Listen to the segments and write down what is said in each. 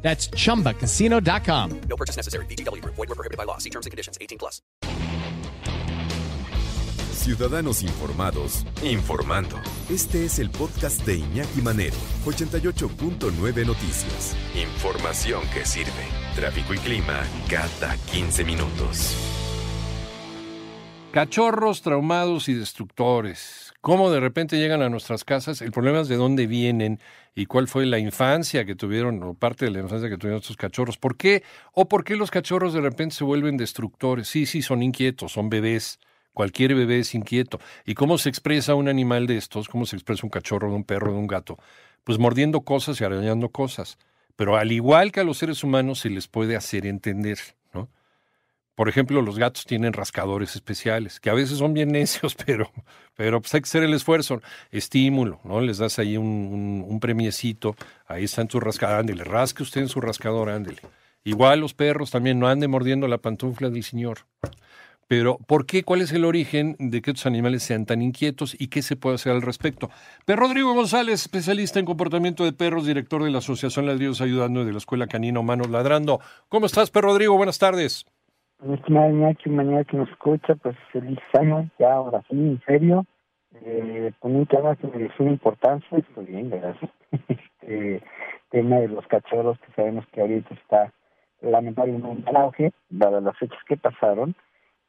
That's chumbacasino.com. No purchase necessary. BGW. Void were prohibited by law. See terms and conditions. 18 plus. Ciudadanos informados, informando. Este es el podcast de Iñaki Manero, 88.9 Noticias. Información que sirve. Tráfico y clima cada 15 minutos. Cachorros traumados y destructores. ¿Cómo de repente llegan a nuestras casas? El problema es de dónde vienen y cuál fue la infancia que tuvieron o parte de la infancia que tuvieron estos cachorros. ¿Por qué? ¿O por qué los cachorros de repente se vuelven destructores? Sí, sí, son inquietos, son bebés. Cualquier bebé es inquieto. ¿Y cómo se expresa un animal de estos? ¿Cómo se expresa un cachorro, de un perro, de un gato? Pues mordiendo cosas y arañando cosas. Pero al igual que a los seres humanos se les puede hacer entender. Por ejemplo, los gatos tienen rascadores especiales, que a veces son bien necios, pero, pero pues hay que hacer el esfuerzo. Estímulo, ¿no? Les das ahí un, un, premiecito, ahí está en tu rascador, ándele, rasque usted en su rascador, ándele. Igual los perros también, no ande mordiendo la pantufla del señor. Pero, ¿por qué? ¿Cuál es el origen de que estos animales sean tan inquietos y qué se puede hacer al respecto? Pero Rodrigo González, especialista en comportamiento de perros, director de la Asociación Ladridos Ayudando y de la Escuela Canina Humanos Ladrando. ¿Cómo estás, Per Rodrigo? Buenas tardes. Mi estimada Iñaki, mañana que nos escucha, pues feliz año, ya ahora sí, en serio, eh, con un tema que me dio importancia, estoy bien, gracias. este tema de los cachorros, que sabemos que ahorita está lamentablemente en auge, dadas las fechas que pasaron,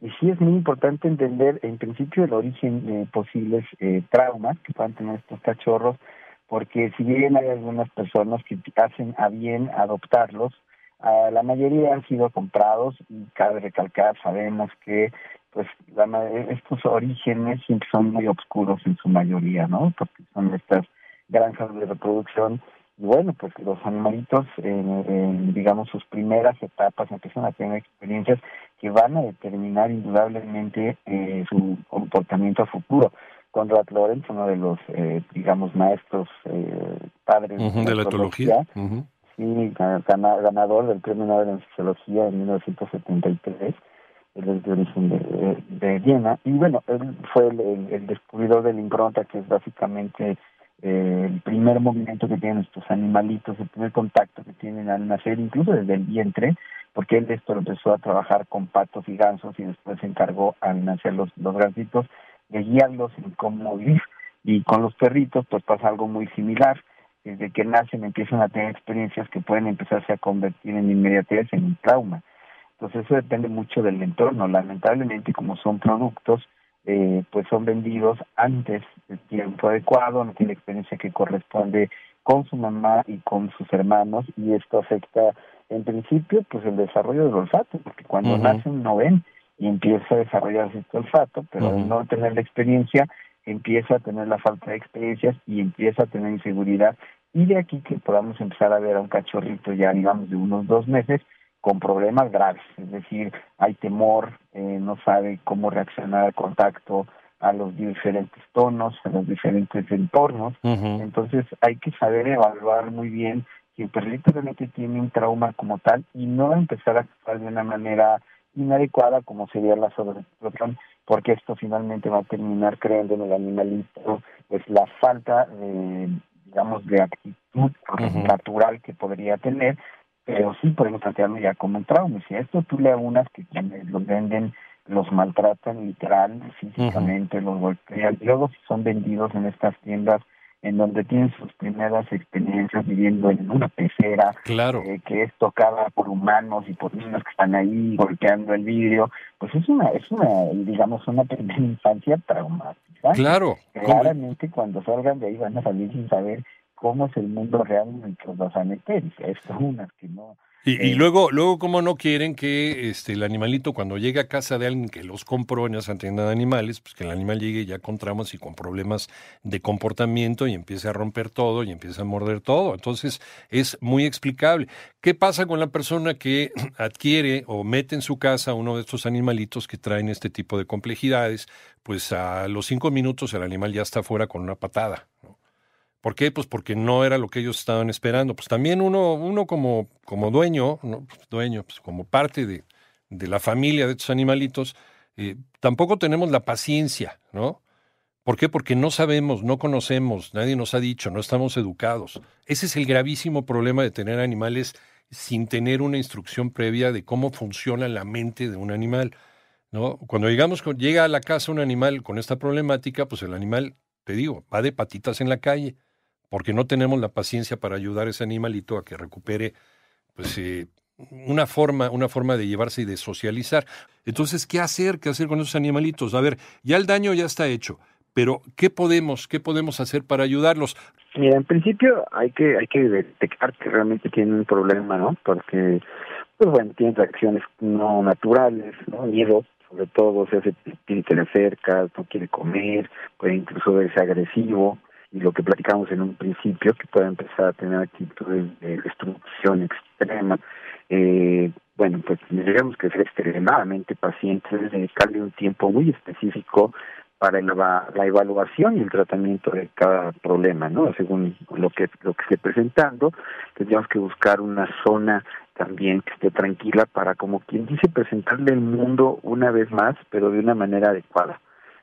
y sí es muy importante entender en principio el origen de posibles eh, traumas que puedan tener estos cachorros, porque si bien hay algunas personas que hacen a bien adoptarlos, Uh, la mayoría han sido comprados y cabe recalcar, sabemos que pues la, estos orígenes siempre son muy oscuros en su mayoría, ¿no? Porque son estas granjas de reproducción y bueno, pues los animalitos en, en, digamos sus primeras etapas empiezan a tener experiencias que van a determinar indudablemente eh, su comportamiento futuro. Conrad Lorenz, uno de los, eh, digamos, maestros eh, padres uh -huh, de la etología, uh -huh y ganador del Premio Nobel en Sociología en 1973, él es de origen de, de Viena, y bueno, él fue el, descubridor del impronta, que es básicamente eh, el primer movimiento que tienen estos animalitos, el primer contacto que tienen al nacer, incluso desde el vientre, porque él esto lo empezó a trabajar con patos y gansos y después se encargó al nacer los, los gansitos de guiarlos en cómo vivir. Y con los perritos pues pasa algo muy similar desde que nacen empiezan a tener experiencias que pueden empezarse a convertir en inmediatez en un trauma. Entonces eso depende mucho del entorno. Lamentablemente como son productos, eh, pues son vendidos antes del tiempo adecuado, no tiene la experiencia que corresponde con su mamá y con sus hermanos y esto afecta en principio pues el desarrollo del olfato, porque cuando uh -huh. nacen no ven y empieza a desarrollarse este olfato, pero uh -huh. al no tener la experiencia empieza a tener la falta de experiencias y empieza a tener inseguridad. Y de aquí que podamos empezar a ver a un cachorrito ya digamos de unos dos meses con problemas graves, es decir, hay temor, eh, no sabe cómo reaccionar al contacto, a los diferentes tonos, a los diferentes entornos, uh -huh. entonces hay que saber evaluar muy bien si el perrito realmente tiene un trauma como tal y no empezar a actuar de una manera inadecuada como sería la sobreexplotación, porque esto finalmente va a terminar creando en el animalito pues la falta de digamos, de actitud -huh. natural que podría tener, pero sí podemos plantearlo ya como un trauma. Si a esto tú le aunas que quienes los venden los maltratan literal, físicamente, uh -huh. los golpean, luego si son vendidos en estas tiendas en donde tienen sus primeras experiencias viviendo en una pecera, claro. eh, que es tocada por humanos y por niños que están ahí golpeando el vidrio, pues es una, es una, digamos, una primera infancia traumática. Claro. Claramente cuando salgan de ahí van a salir sin saber cómo es el mundo real en el que los vas a meter. Que no y, y, Eh, luego, luego, como no quieren que este, el animalito, cuando llegue a casa de alguien que los compró en esa tienda de animales, pues que el animal llegue ya con traumas y con problemas de comportamiento y empiece a romper todo y empiece a morder todo. Entonces, es muy explicable. ¿Qué pasa con la persona que adquiere o mete en su casa uno de estos animalitos que traen este tipo de complejidades? Pues a los cinco minutos el animal ya está fuera con una patada. ¿no? ¿Por qué? Pues porque no era lo que ellos estaban esperando. Pues también uno, uno como, como dueño. Pues dueño, pues como parte de, de, la familia de estos animalitos, eh, tampoco tenemos la paciencia, ¿no? ¿Por qué? Porque no sabemos, no conocemos, nadie nos ha dicho, no estamos educados. Ese es el gravísimo problema de tener animales sin tener una instrucción previa de cómo funciona la mente de un animal. ¿no? Cuando llegamos, llega a la casa un animal con esta problemática, pues el animal, te digo, va de patitas en la calle porque no tenemos la paciencia para ayudar a ese animalito a que recupere pues, eh, una, forma, una forma de llevarse y de socializar. Entonces, ¿qué hacer? ¿Qué hacer con esos animalitos? A ver, ya el daño ya está hecho, pero ¿qué podemos, qué podemos hacer para ayudarlos? Mira, en principio hay que, hay que detectar que realmente tienen un problema, ¿no? Porque, pues bueno, tienen reacciones no naturales, ¿no? Miedo, sobre todo, se hace tiene que le acercas, no quiere comer, puede incluso verse agresivo, y lo que platicamos en un principio, que puede empezar a tener actitudes de destrucción extrema. Eh, bueno, pues tendríamos que ser extremadamente pacientes, dedicarle un tiempo muy específico para la, la, evaluación y el tratamiento de cada problema, ¿no? Según lo que lo que esté presentando, tendríamos que buscar una zona también que esté tranquila para, como quien dice, presentarle el mundo una vez más, pero de una manera adecuada.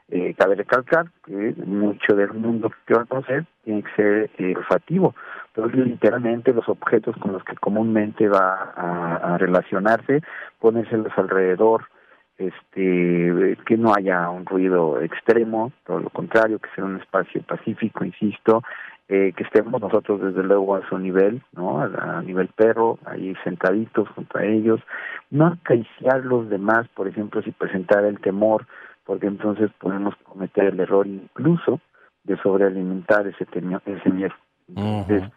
Eh, cabe recalcar que mucho del mundo que va a conocer tiene que ser eh, olfativo. Entonces, literalmente, los objetos con los que comúnmente va a, relacionarse, ponérselos alrededor, este que no haya un ruido extremo, todo lo contrario, que sea un espacio pacífico, insisto, eh, que estemos nosotros desde luego a su nivel, ¿no? A, nivel perro, ahí sentaditos junto a ellos, no acariciar los demás, por ejemplo, si presentar el temor, porque entonces podemos cometer el error incluso de sobrealimentar ese, ese miedo. Entonces, uh -huh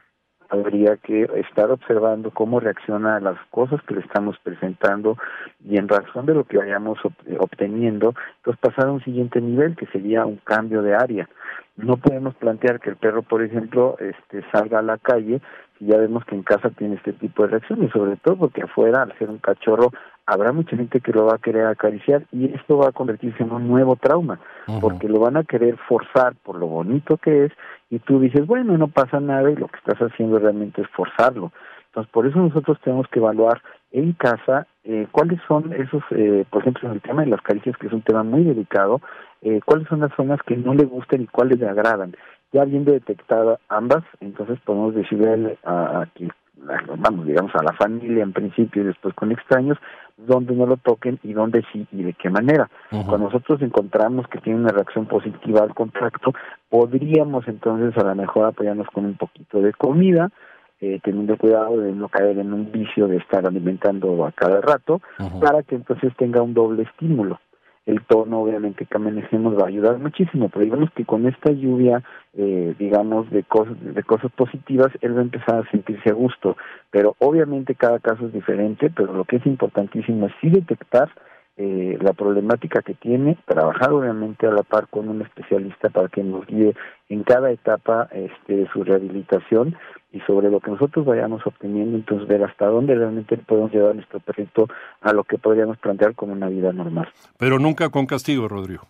habría que estar observando cómo reacciona a las cosas que le estamos presentando y en razón de lo que vayamos obteniendo, pues pasar a un siguiente nivel que sería un cambio de área. No podemos plantear que el perro, por ejemplo, este salga a la calle si ya vemos que en casa tiene este tipo de reacciones, sobre todo porque afuera, al ser un cachorro, habrá mucha gente que lo va a querer acariciar y esto va a convertirse en un nuevo trauma, uh -huh. porque lo van a querer forzar por lo bonito que es y tú dices, bueno, no pasa nada y lo que estás haciendo realmente es forzarlo. Entonces, por eso nosotros tenemos que evaluar en casa eh, cuáles son esos, eh, por ejemplo, en el tema de las caricias, que es un tema muy delicado, eh, cuáles son las zonas que no le gustan y cuáles le agradan. Ya habiendo detectado ambas, entonces podemos decirle a, a que vamos, digamos, a la familia en principio y después con extraños, dónde no lo toquen y dónde sí y de qué manera. Uh -huh. Cuando nosotros encontramos que tiene una reacción positiva al contacto, podríamos entonces a lo mejor apoyarnos con un poquito de comida, eh, teniendo cuidado de no caer en un vicio de estar alimentando a cada rato, uh -huh. para que entonces tenga un doble estímulo el tono obviamente que manejemos va a ayudar muchísimo, pero digamos que con esta lluvia, eh, digamos, de cosas, de cosas positivas, él va a empezar a sentirse a gusto, pero obviamente cada caso es diferente, pero lo que es importantísimo es sí detectar eh, la problemática que tiene, trabajar obviamente a la par con un especialista para que nos guíe en cada etapa este, su rehabilitación y sobre lo que nosotros vayamos obteniendo, entonces ver hasta dónde realmente podemos llevar nuestro perrito a lo que podríamos plantear como una vida normal. Pero nunca con castigo, Rodrigo.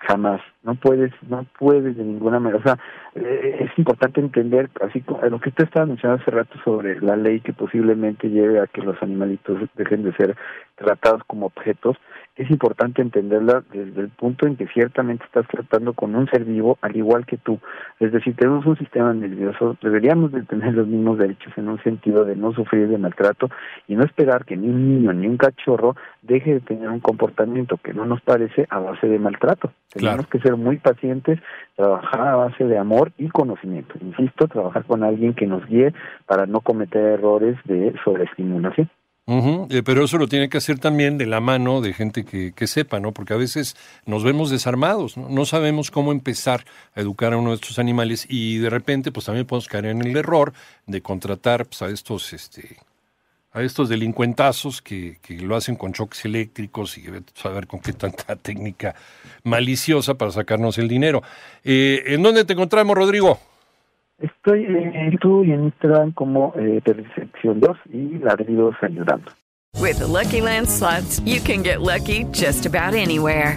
Jamás, no puedes, no puedes de ninguna manera. O sea, eh, es importante entender, así como lo que usted estaba mencionando hace rato sobre la ley que posiblemente lleve a que los animalitos dejen de ser tratados como objetos, es importante entenderla desde el punto en que ciertamente estás tratando con un ser vivo al igual que tú. Es decir, tenemos un sistema nervioso, deberíamos de tener los mismos derechos en un sentido de no sufrir de maltrato y no esperar que ni un niño ni un cachorro deje de tener un comportamiento que no nos parece a base de maltrato. Tenemos claro. que ser muy pacientes, trabajar a base de amor y conocimiento. Insisto, trabajar con alguien que nos guíe para no cometer errores de sobreestimulación. Eh, Pero eso lo tiene que hacer también de la mano de gente que, que sepa, ¿no? Porque a veces nos vemos desarmados, ¿no? No sabemos cómo empezar a educar a uno de estos animales y de repente, pues también podemos caer en el error de contratar pues, a estos, este, a estos delincuentazos que, que lo hacen con choques eléctricos y saber con qué tanta técnica maliciosa para sacarnos el dinero. Eh, ¿En dónde te encontramos, Rodrigo? Estoy en YouTube y en Instagram como eh, Percepción 2 y Ladridos Ayudando. With the Lucky Land slots, you can get lucky just about anywhere.